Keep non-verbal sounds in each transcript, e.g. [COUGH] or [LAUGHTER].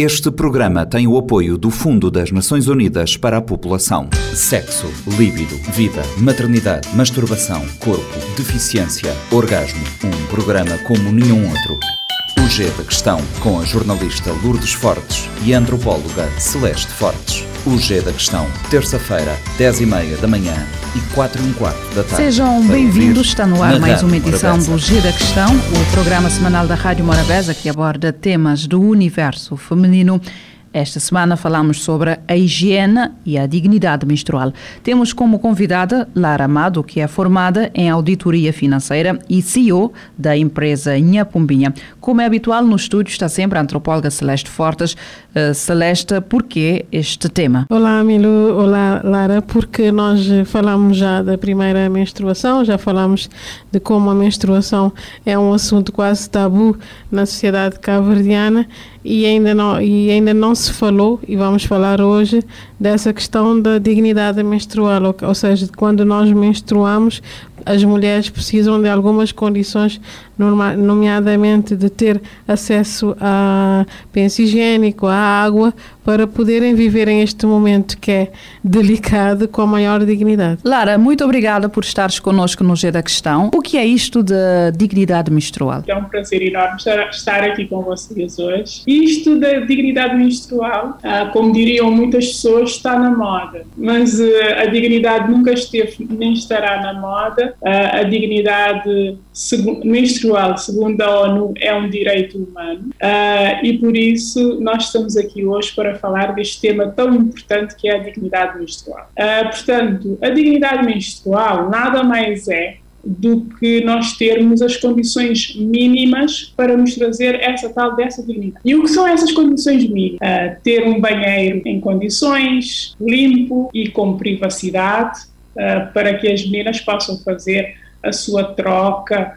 Este programa tem o apoio do Fundo das Nações Unidas para a População. Sexo, líbido, vida, maternidade, masturbação, corpo, deficiência, orgasmo. Um programa como nenhum outro. O G da Questão, com a jornalista Lourdes Fortes e a antropóloga Celeste Fortes. O G da Questão, terça-feira, 10h30 da manhã e 4 h quarto da tarde. Sejam bem-vindos, está no ar mais uma edição do G da Questão, o programa semanal da Rádio Morabeza que aborda temas do universo feminino esta semana falamos sobre a higiene e a dignidade menstrual. Temos como convidada Lara Amado, que é formada em auditoria financeira e CEO da empresa Nha Pombinha. Como é habitual no estúdio está sempre a antropóloga Celeste Fortes. Uh, Celeste, por que este tema? Olá, Milu. Olá, Lara. Porque nós falamos já da primeira menstruação, já falamos de como a menstruação é um assunto quase tabu na sociedade cabo-verdiana e ainda não e ainda não se falou e vamos falar hoje dessa questão da dignidade menstrual, ou, ou seja, quando nós menstruamos, as mulheres precisam de algumas condições, nomeadamente de ter acesso a penso higiênico, à água, para poderem viver em este momento que é delicado com a maior dignidade. Lara, muito obrigada por estares connosco no G da Questão. O que é isto de dignidade menstrual? É um prazer enorme estar aqui com vocês hoje. Isto da dignidade menstrual, ah, como diriam muitas pessoas, está na moda, mas uh, a dignidade nunca esteve nem estará na moda. Uh, a dignidade menstrual, segundo a ONU, é um direito humano uh, e por isso nós estamos aqui hoje para falar deste tema tão importante que é a dignidade menstrual. portanto, a dignidade menstrual nada mais é do que nós termos as condições mínimas para nos trazer essa tal dessa dignidade. E o que são essas condições mínimas? Uh, ter um banheiro em condições, limpo e com privacidade, uh, para que as meninas possam fazer a sua troca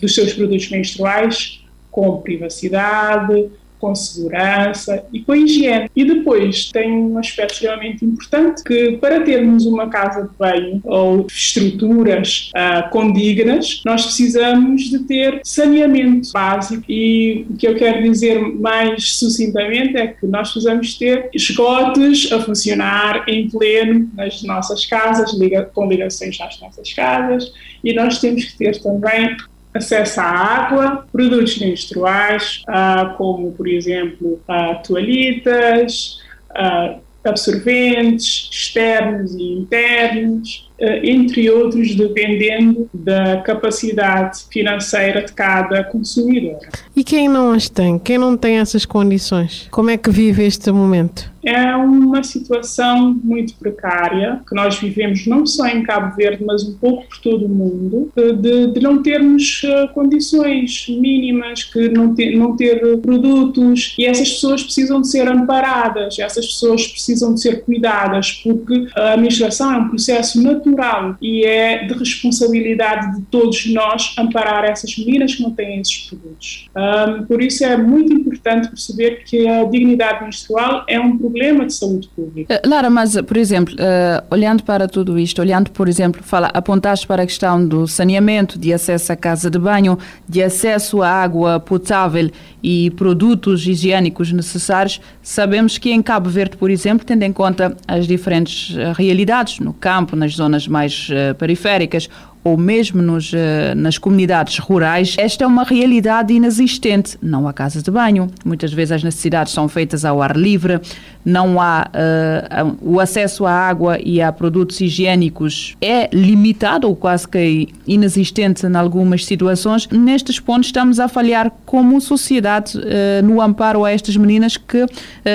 dos seus produtos menstruais com privacidade, com segurança e com higiene. E depois tem um aspecto extremamente importante que para termos uma casa de banho ou estruturas uh, condignas, nós precisamos de ter saneamento básico e o que eu quero dizer mais sucintamente é que nós precisamos ter esgotos a funcionar em pleno nas nossas casas, liga, com ligações às nossas casas e nós temos que ter também acesso à água, produtos menstruais, uh, como, por exemplo, uh, toalhitas, uh, absorventes externos e internos, entre outros, dependendo da capacidade financeira de cada consumidor. E quem não as tem? Quem não tem essas condições? Como é que vive este momento? é uma situação muito precária que nós vivemos não só em Cabo Verde, mas um pouco por todo o mundo, de, de não termos eh, condições mínimas, que não ter, não ter produtos e essas pessoas precisam de ser amparadas, essas pessoas precisam de ser cuidadas, porque a administração é um processo natural e é de responsabilidade de todos nós amparar essas meninas que não têm esses produtos. Um, por isso é muito importante perceber que a dignidade menstrual é um problema de saúde pública. Uh, Lara, mas, por exemplo, uh, olhando para tudo isto, olhando, por exemplo, fala, apontaste para a questão do saneamento, de acesso à casa de banho, de acesso à água potável e produtos higiênicos necessários, sabemos que em Cabo Verde, por exemplo, tendo em conta as diferentes uh, realidades no campo, nas zonas mais periféricas, ou mesmo nos, eh, nas comunidades rurais, esta é uma realidade inexistente. Não há casa de banho, muitas vezes as necessidades são feitas ao ar livre, não há uh, o acesso à água e a produtos higiênicos é limitado ou quase que inexistente em algumas situações. Nestes pontos estamos a falhar como sociedade uh, no amparo a estas meninas que uh,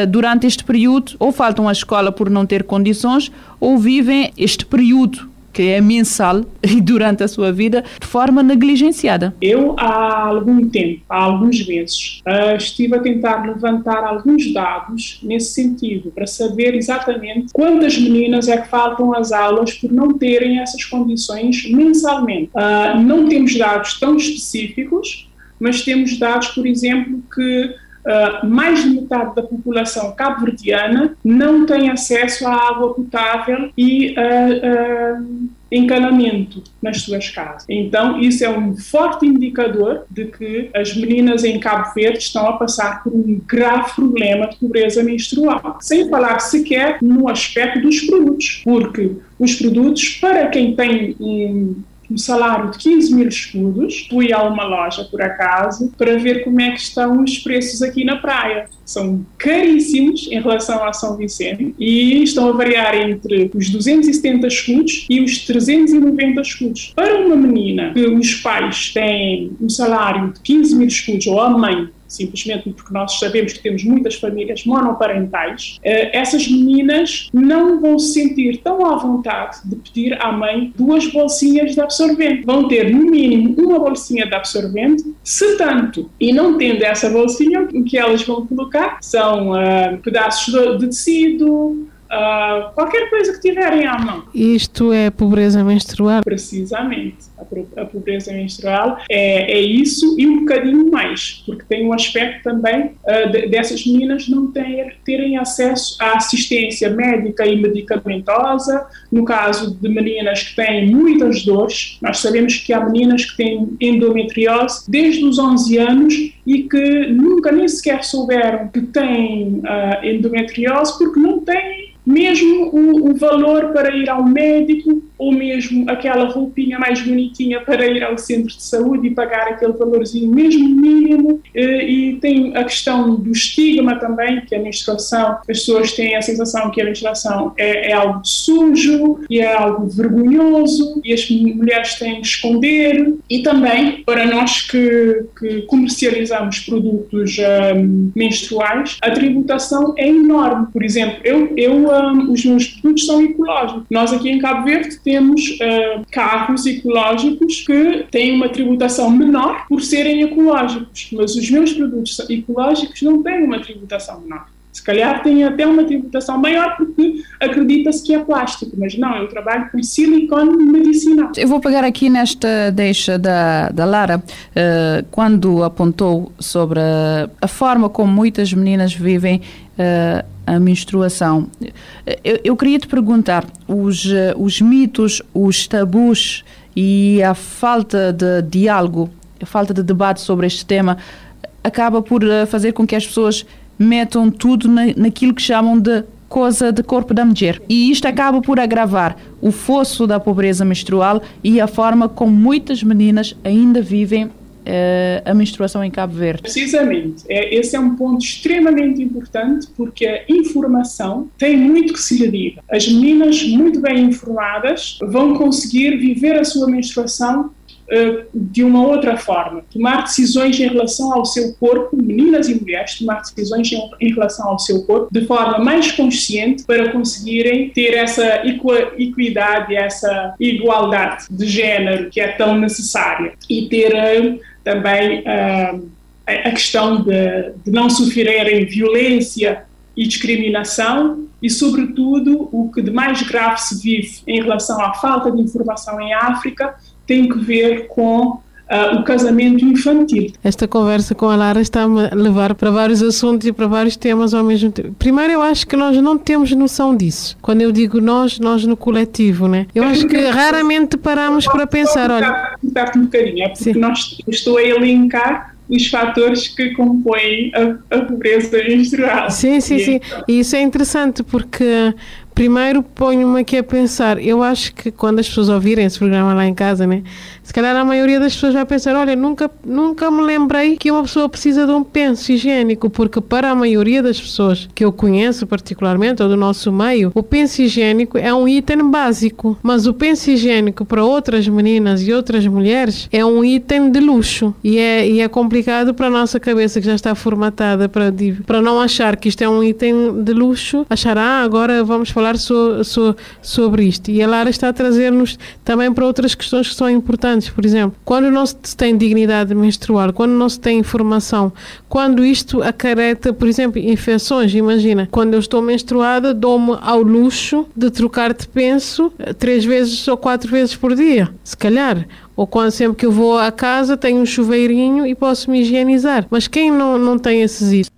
durante este período ou faltam à escola por não ter condições ou vivem este período que é mensal [LAUGHS] e durante a sua vida de forma negligenciada. Eu, há algum tempo, há alguns meses, uh, estive a tentar levantar alguns dados nesse sentido, para saber exatamente quantas meninas é que faltam às aulas por não terem essas condições mensalmente. Uh, não temos dados tão específicos, mas temos dados, por exemplo, que uh, mais de metade da população cabo-verdiana não tem acesso à água potável e uh, encanamento nas suas casas. Então, isso é um forte indicador de que as meninas em Cabo Verde estão a passar por um grave problema de pobreza menstrual. Sem falar sequer no aspecto dos produtos, porque os produtos, para quem tem um um salário de 15 mil escudos. Fui a uma loja, por acaso, para ver como é que estão os preços aqui na praia. São caríssimos em relação a São Vicente e estão a variar entre os 270 escudos e os 390 escudos. Para uma menina que os pais têm um salário de 15 mil escudos ou a mãe simplesmente porque nós sabemos que temos muitas famílias monoparentais, eh, essas meninas não vão se sentir tão à vontade de pedir à mãe duas bolsinhas de absorvente. Vão ter, no mínimo, uma bolsinha de absorvente, se tanto. E não tendo essa bolsinha, o que elas vão colocar são uh, pedaços de, de tecido, Uh, qualquer coisa que tiverem à mão. Isto é pobreza menstrual? Precisamente. A, pobreza menstrual é, é, isso e um bocadinho mais, porque tem um aspecto também uh, de, dessas meninas não ter, terem acesso à assistência médica e medicamentosa. No caso de meninas que têm muitas dores, nós sabemos que há meninas que têm endometriose desde os 11 anos e que nunca nem sequer souberam que têm uh, endometriose porque não têm mesmo o, o, valor para ir ao médico ou mesmo aquela roupinha mais bonitinha para ir ao centro de saúde e pagar aquele valorzinho mesmo mínimo eh, e tem a questão do estigma também que a menstruação, as pessoas têm a sensação que a menstruação é, é algo sujo e é algo vergonhoso e as mulheres têm de esconder e também para nós que, que comercializamos produtos um, menstruais a tributação é enorme por exemplo, eu, eu um, os meus produtos são ecológicos. Nós aqui em Cabo Verde temos uh, carros ecológicos que têm uma tributação menor por serem ecológicos, mas os meus produtos ecológicos não têm uma tributação menor. Se calhar tem até uma tributação maior porque acredita-se que é plástico, mas não, eu trabalho com silicone medicinal. Eu vou pegar aqui nesta deixa da, da Lara, uh, quando apontou sobre a, a, forma como muitas meninas vivem uh, a menstruação. Eu, eu, queria te perguntar: os, os mitos, os tabus e a falta de diálogo, a falta de debate sobre este tema acaba por eh, fazer com que as pessoas metam tudo na, naquilo que chamam de coisa de corpo da mulher. E isto acaba por agravar o fosso da pobreza menstrual e a forma como muitas meninas ainda vivem a menstruação em Cabo Verde? Precisamente. É, esse é um ponto extremamente importante porque a informação tem muito que se lhe diga. As meninas muito bem informadas vão conseguir viver a sua menstruação eh, de uma outra forma, tomar decisões em relação ao seu corpo, meninas e mulheres, tomar decisões em, relação ao seu corpo de forma mais consciente para conseguirem ter essa equidade, essa igualdade de género que é tão necessária. E ter uh, também uh, a questão de, de não sofrerem violência e discriminação e, sobretudo, o que de mais grave se vive em relação à falta de informação em África tem que ver com Uh, o casamento infantil. Esta conversa com a Lara está-me a levar para vários assuntos e para vários temas ao mesmo tempo. Primeiro, eu acho que nós não temos noção disso. Quando eu digo nós, nós no coletivo, né? Eu acho que raramente paramos para pensar, olha... um bocadinho, é porque nós, estou a elencar os fatores que compõem a, a pobreza menstrual. Sim, sim, sim. E isso é interessante porque primeiro ponho-me aqui a pensar, eu acho que quando as pessoas ouvirem esse programa lá em casa, né, se calhar a maioria das pessoas vai pensar, olha, nunca, nunca me lembrei que uma pessoa precisa de um penso higiênico, porque para a maioria das pessoas que eu conheço particularmente, ou do nosso meio, o penso higiênico é um item básico, mas o penso higiênico para outras meninas e outras mulheres é um item de luxo, e é, e é complicado para a nossa cabeça que já está formatada para, para não achar que isto é um item de luxo, achar, ah, agora vamos falar falar so, so, sobre isto. E a Lara está a trazer-nos também para outras questões que são importantes. Por exemplo, quando não se tem dignidade menstrual, quando não se tem informação, quando isto acarreta, por exemplo, infecções. Imagina, quando eu estou menstruada, dou-me ao luxo de trocar de penso eh, três vezes ou quatro vezes por dia, se calhar ou quando sempre que eu vou à casa tenho um chuveirinho e posso me higienizar. Mas quem não, não tem esses itens?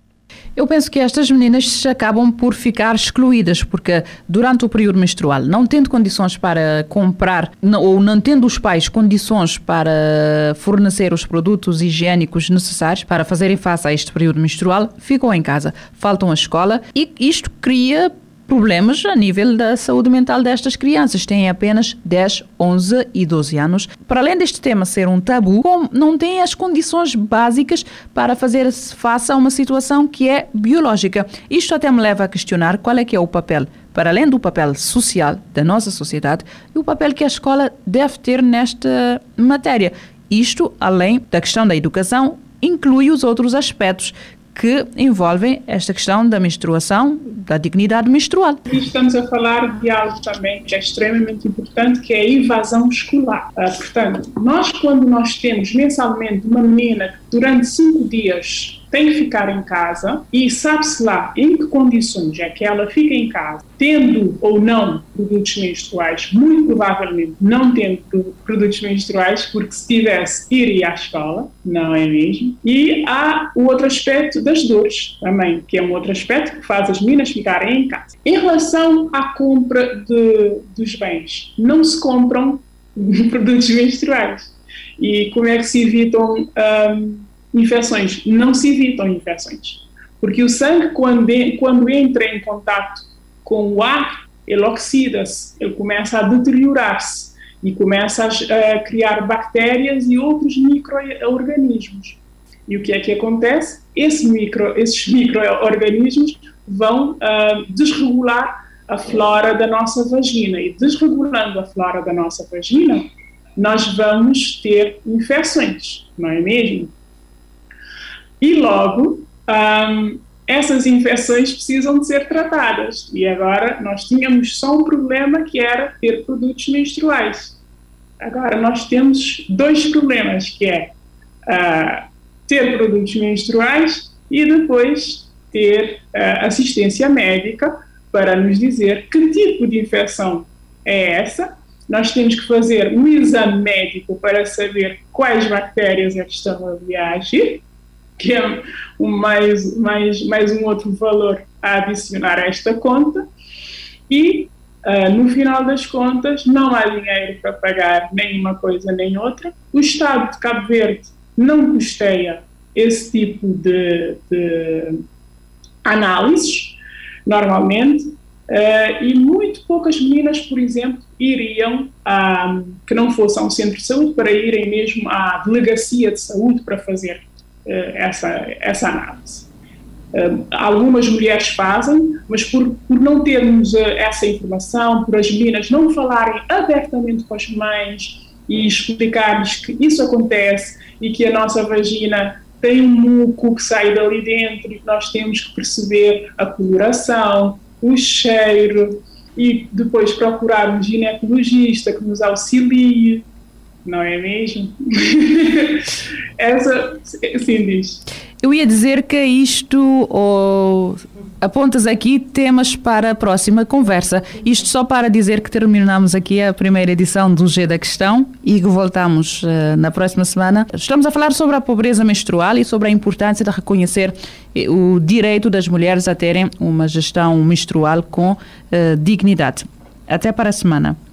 Eu penso que estas meninas acabam por ficar excluídas, porque durante o período menstrual, não tendo condições para comprar, ou não tendo os pais condições para fornecer os produtos higiênicos necessários para fazerem face a este período menstrual, ficam em casa, faltam à escola e isto cria problemas a nível da saúde mental destas crianças. Têm apenas 10, 11 e 12 anos. Para além deste tema ser um tabu, não têm as condições básicas para fazer face a uma situação que é biológica. Isto até me leva a questionar qual é que é o papel para além do papel social da nossa sociedade e o papel que a escola deve ter nesta matéria. Isto, além da questão da educação, inclui os outros aspectos que envolvem esta questão da menstruação, da dignidade menstrual. E estamos a falar de algo também que é extremamente importante, que é a evasão escolar. Ah, portanto, nós quando nós temos mensalmente uma menina que durante cinco dias tem que ficar em casa e sabe-se lá em que condições é que ela fica em casa, tendo ou não produtos menstruais, muito provavelmente não tendo produtos menstruais, porque se tivesse, iria à escola, não é mesmo? E há o outro aspecto das dores também, que é um outro aspecto que faz as meninas ficarem em casa. Em relação à compra de, dos bens, não se compram [LAUGHS] produtos menstruais. E como é que se evitam um, infecções. Não se evitam infecções. Porque o sangue, quando, quando entra em contato com o ar, ele oxida-se, ele começa a deteriorar-se e começa a, a, criar bactérias e outros micro-organismos. E o que é que acontece? Esse micro, esses micro-organismos vão uh, desregular a flora da nossa vagina. E desregulando a flora da nossa vagina, nós vamos ter infecções, não é mesmo? E logo, um, essas infecções precisam de ser tratadas. E agora nós tínhamos só um problema que era ter produtos menstruais. Agora nós temos dois problemas, que é uh, ter produtos menstruais e depois ter uh, assistência médica para nos dizer que tipo de infecção é essa. Nós temos que fazer um exame médico para saber quais bactérias é que estão a reagir que é um, mais, mais, mais um outro valor a adicionar a esta conta. E, uh, no final das contas, não há dinheiro para pagar nem uma coisa nem outra. O Estado de Cabo Verde não custeia esse tipo de, de análises, normalmente, uh, e muito poucas meninas, por exemplo, iriam, a, que não fossem ao centro de saúde, para irem mesmo à delegacia de saúde para fazer essa, essa análise. Eh, algumas mulheres fazem, mas por, por não termos eh, essa informação, por as meninas não falarem abertamente com as mães e explicar-lhes que isso acontece e que a nossa vagina tem um muco que sai dali dentro e que nós temos que perceber a coloração, o cheiro e depois procurar um ginecologista que nos auxilie não é mesmo? [LAUGHS] Essa, sim, diz. Eu ia dizer que isto oh, apontas aqui temas para a próxima conversa. Isto só para dizer que terminamos aqui a primeira edição do G da Questão e que voltamos uh, na próxima semana. Estamos a falar sobre a pobreza menstrual e sobre a importância de reconhecer eh, o direito das mulheres a terem uma gestão menstrual com uh, dignidade. Até para a semana.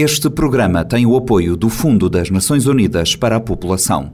Este programa tem o apoio do Fundo das Nações Unidas para a População.